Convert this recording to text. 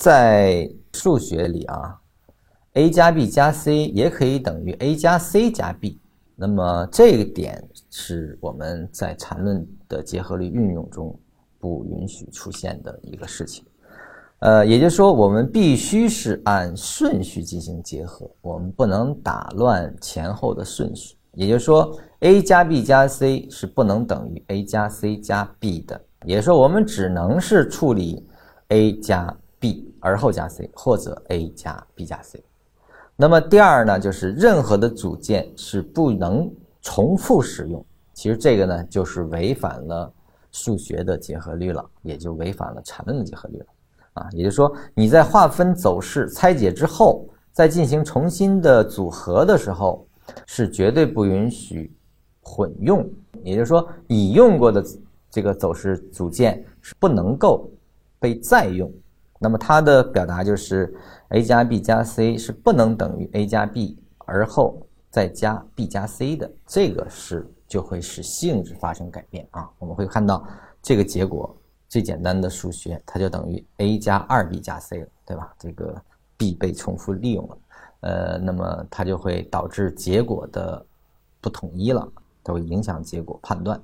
在数学里啊，a 加 b 加 c 也可以等于 a 加 c 加 b。那么这个点是我们在缠论的结合律运用中不允许出现的一个事情。呃，也就是说，我们必须是按顺序进行结合，我们不能打乱前后的顺序。也就是说，a 加 b 加 c 是不能等于 a 加 c 加 b 的。也就是说，我们只能是处理 a 加 b 而后加 c，或者 a 加 b 加 c。那么第二呢，就是任何的组件是不能重复使用。其实这个呢，就是违反了数学的结合律了，也就违反了缠论的结合律了。啊，也就是说，你在划分走势拆解之后，再进行重新的组合的时候。是绝对不允许混用，也就是说，已用过的这个走势组件是不能够被再用。那么它的表达就是 a 加 b 加 c 是不能等于 a 加 b 而后再加 b 加 c 的，这个是就会使性质发生改变啊。我们会看到这个结果，最简单的数学它就等于 a 加二 b 加 c 了，对吧？这个 b 被重复利用了。呃，那么它就会导致结果的不统一了，它会影响结果判断。